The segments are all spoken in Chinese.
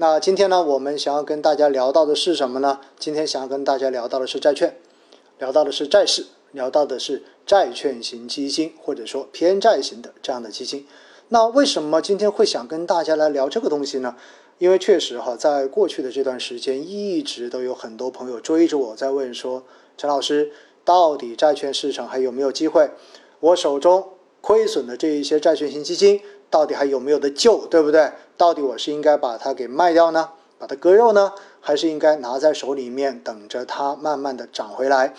那今天呢，我们想要跟大家聊到的是什么呢？今天想要跟大家聊到的是债券，聊到的是债市，聊到的是债券型基金，或者说偏债型的这样的基金。那为什么今天会想跟大家来聊这个东西呢？因为确实哈，在过去的这段时间，一直都有很多朋友追着我在问说，陈老师，到底债券市场还有没有机会？我手中亏损的这一些债券型基金。到底还有没有得救，对不对？到底我是应该把它给卖掉呢，把它割肉呢，还是应该拿在手里面等着它慢慢的涨回来？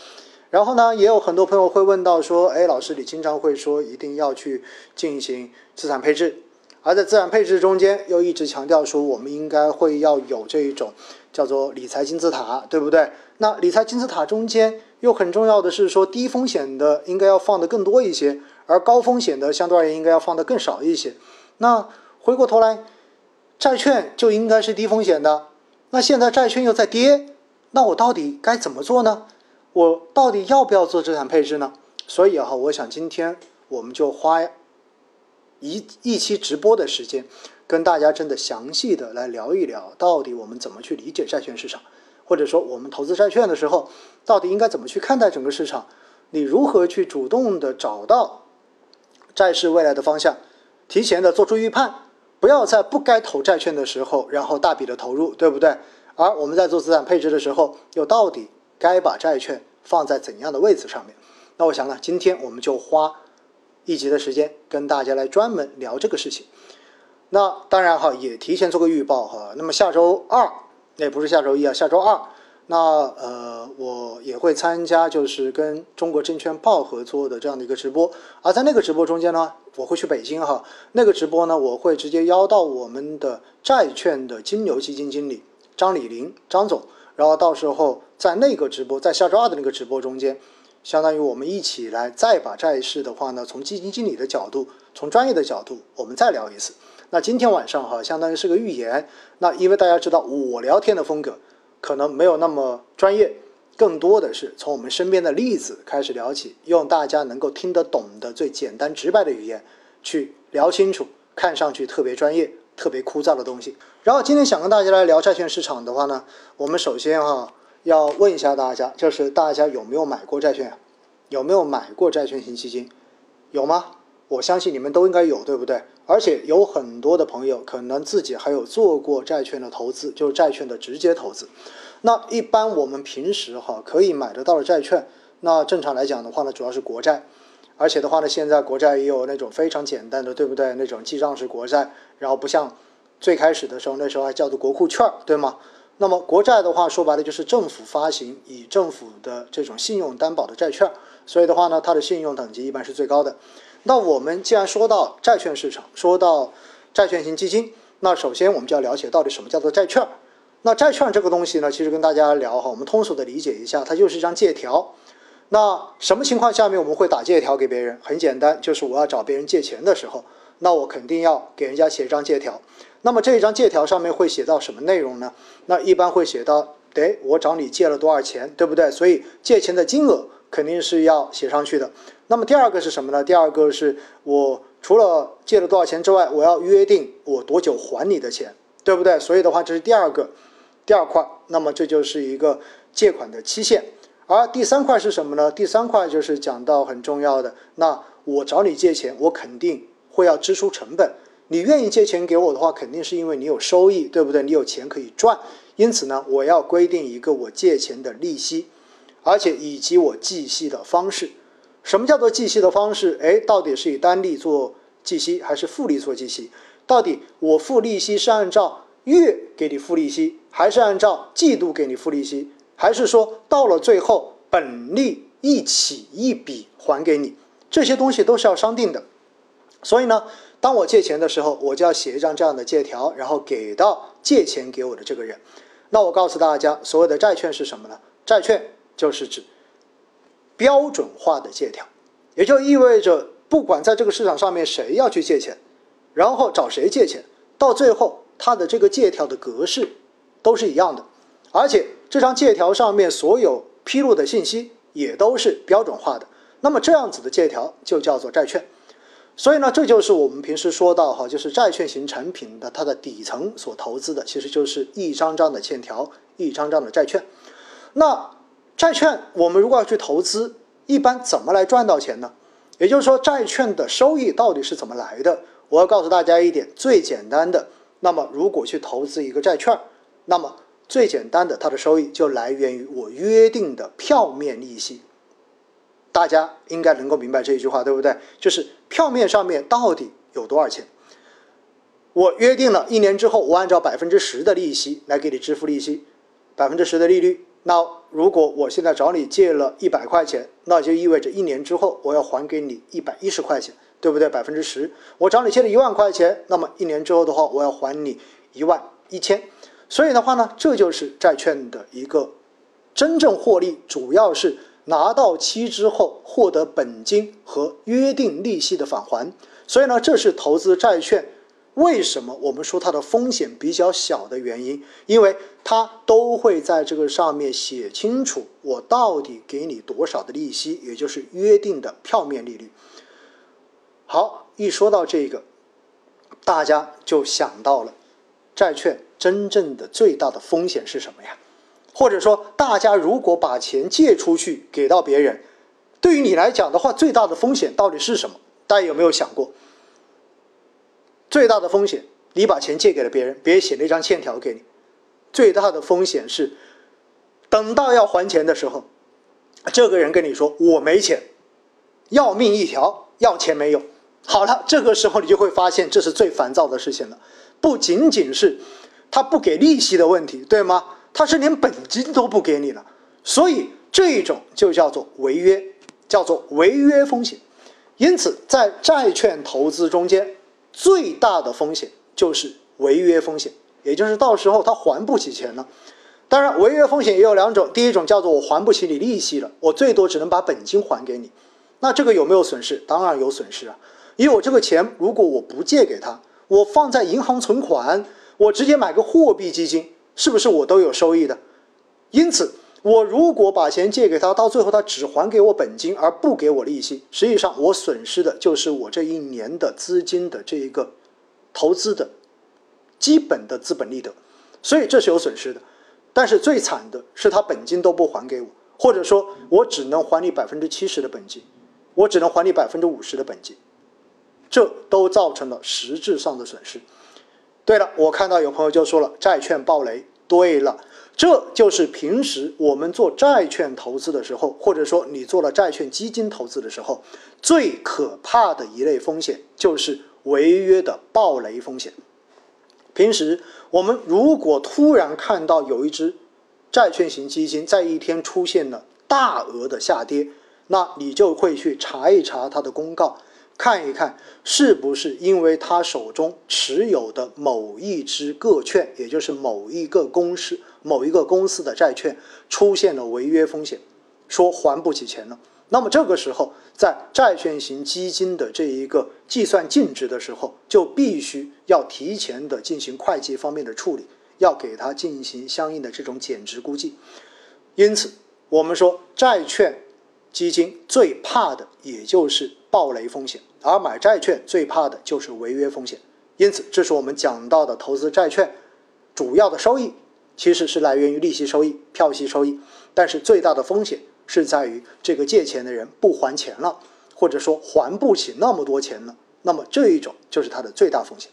然后呢，也有很多朋友会问到说，哎，老师，你经常会说一定要去进行资产配置，而在资产配置中间又一直强调说，我们应该会要有这一种叫做理财金字塔，对不对？那理财金字塔中间又很重要的是说，低风险的应该要放的更多一些。而高风险的相对而言应该要放的更少一些。那回过头来，债券就应该是低风险的。那现在债券又在跌，那我到底该怎么做呢？我到底要不要做资产配置呢？所以哈，我想今天我们就花一一期直播的时间，跟大家真的详细的来聊一聊，到底我们怎么去理解债券市场，或者说我们投资债券的时候，到底应该怎么去看待整个市场？你如何去主动的找到？债市未来的方向，提前的做出预判，不要在不该投债券的时候，然后大笔的投入，对不对？而我们在做资产配置的时候，又到底该把债券放在怎样的位置上面？那我想呢，今天我们就花一集的时间跟大家来专门聊这个事情。那当然哈，也提前做个预报哈。那么下周二，那不是下周一啊，下周二。那呃，我也会参加，就是跟中国证券报合作的这样的一个直播。而在那个直播中间呢，我会去北京哈。那个直播呢，我会直接邀到我们的债券的金牛基金经理张李林张总，然后到时候在那个直播，在下周二的那个直播中间，相当于我们一起来再把债市的话呢，从基金经理的角度，从专业的角度，我们再聊一次。那今天晚上哈，相当于是个预言。那因为大家知道我聊天的风格。可能没有那么专业，更多的是从我们身边的例子开始聊起，用大家能够听得懂的最简单直白的语言去聊清楚，看上去特别专业、特别枯燥的东西。然后今天想跟大家来聊债券市场的话呢，我们首先哈要问一下大家，就是大家有没有买过债券？有没有买过债券型基金？有吗？我相信你们都应该有，对不对？而且有很多的朋友可能自己还有做过债券的投资，就是债券的直接投资。那一般我们平时哈可以买得到的债券，那正常来讲的话呢，主要是国债。而且的话呢，现在国债也有那种非常简单的，对不对？那种记账式国债，然后不像最开始的时候，那时候还叫做国库券，对吗？那么国债的话，说白了就是政府发行以政府的这种信用担保的债券，所以的话呢，它的信用等级一般是最高的。那我们既然说到债券市场，说到债券型基金，那首先我们就要了解到底什么叫做债券。那债券这个东西呢，其实跟大家聊哈，我们通俗的理解一下，它就是一张借条。那什么情况下面我们会打借条给别人？很简单，就是我要找别人借钱的时候，那我肯定要给人家写一张借条。那么这一张借条上面会写到什么内容呢？那一般会写到，得我找你借了多少钱，对不对？所以借钱的金额肯定是要写上去的。那么第二个是什么呢？第二个是我除了借了多少钱之外，我要约定我多久还你的钱，对不对？所以的话，这是第二个第二块。那么这就是一个借款的期限。而第三块是什么呢？第三块就是讲到很重要的。那我找你借钱，我肯定会要支出成本。你愿意借钱给我的话，肯定是因为你有收益，对不对？你有钱可以赚。因此呢，我要规定一个我借钱的利息，而且以及我计息的方式。什么叫做计息的方式？哎，到底是以单利做计息，还是复利做计息？到底我付利息是按照月给你付利息，还是按照季度给你付利息？还是说到了最后本利一起一笔还给你？这些东西都是要商定的。所以呢，当我借钱的时候，我就要写一张这样的借条，然后给到借钱给我的这个人。那我告诉大家，所谓的债券是什么呢？债券就是指。标准化的借条，也就意味着，不管在这个市场上面谁要去借钱，然后找谁借钱，到最后他的这个借条的格式都是一样的，而且这张借条上面所有披露的信息也都是标准化的。那么这样子的借条就叫做债券。所以呢，这就是我们平时说到哈，就是债券型产品的它的底层所投资的，其实就是一张张的欠条，一张张的债券。那债券我们如果要去投资，一般怎么来赚到钱呢？也就是说，债券的收益到底是怎么来的？我要告诉大家一点，最简单的，那么如果去投资一个债券，那么最简单的它的收益就来源于我约定的票面利息。大家应该能够明白这一句话，对不对？就是票面上面到底有多少钱？我约定了一年之后，我按照百分之十的利息来给你支付利息，百分之十的利率。那如果我现在找你借了一百块钱，那就意味着一年之后我要还给你一百一十块钱，对不对？百分之十。我找你借了一万块钱，那么一年之后的话，我要还你一万一千。所以的话呢，这就是债券的一个真正获利，主要是。拿到期之后获得本金和约定利息的返还，所以呢，这是投资债券为什么我们说它的风险比较小的原因，因为它都会在这个上面写清楚我到底给你多少的利息，也就是约定的票面利率。好，一说到这个，大家就想到了债券真正的最大的风险是什么呀？或者说，大家如果把钱借出去给到别人，对于你来讲的话，最大的风险到底是什么？大家有没有想过？最大的风险，你把钱借给了别人，别人写了一张欠条给你，最大的风险是，等到要还钱的时候，这个人跟你说我没钱，要命一条，要钱没有。好了，这个时候你就会发现，这是最烦躁的事情了。不仅仅是他不给利息的问题，对吗？他是连本金都不给你了，所以这一种就叫做违约，叫做违约风险。因此，在债券投资中间，最大的风险就是违约风险，也就是到时候他还不起钱了。当然，违约风险也有两种，第一种叫做我还不起你利息了，我最多只能把本金还给你。那这个有没有损失？当然有损失啊，因为我这个钱如果我不借给他，我放在银行存款，我直接买个货币基金。是不是我都有收益的？因此，我如果把钱借给他，到最后他只还给我本金而不给我利息，实际上我损失的就是我这一年的资金的这一个投资的基本的资本利得，所以这是有损失的。但是最惨的是他本金都不还给我，或者说我只能还你百分之七十的本金，我只能还你百分之五十的本金，这都造成了实质上的损失。对了，我看到有朋友就说了债券暴雷。对了，这就是平时我们做债券投资的时候，或者说你做了债券基金投资的时候，最可怕的一类风险就是违约的暴雷风险。平时我们如果突然看到有一只债券型基金在一天出现了大额的下跌，那你就会去查一查它的公告。看一看是不是因为他手中持有的某一只个券，也就是某一个公司、某一个公司的债券出现了违约风险，说还不起钱了。那么这个时候，在债券型基金的这一个计算净值的时候，就必须要提前的进行会计方面的处理，要给它进行相应的这种减值估计。因此，我们说债券基金最怕的也就是暴雷风险。而买债券最怕的就是违约风险，因此这是我们讲到的投资债券主要的收益，其实是来源于利息收益、票息收益，但是最大的风险是在于这个借钱的人不还钱了，或者说还不起那么多钱了，那么这一种就是它的最大风险。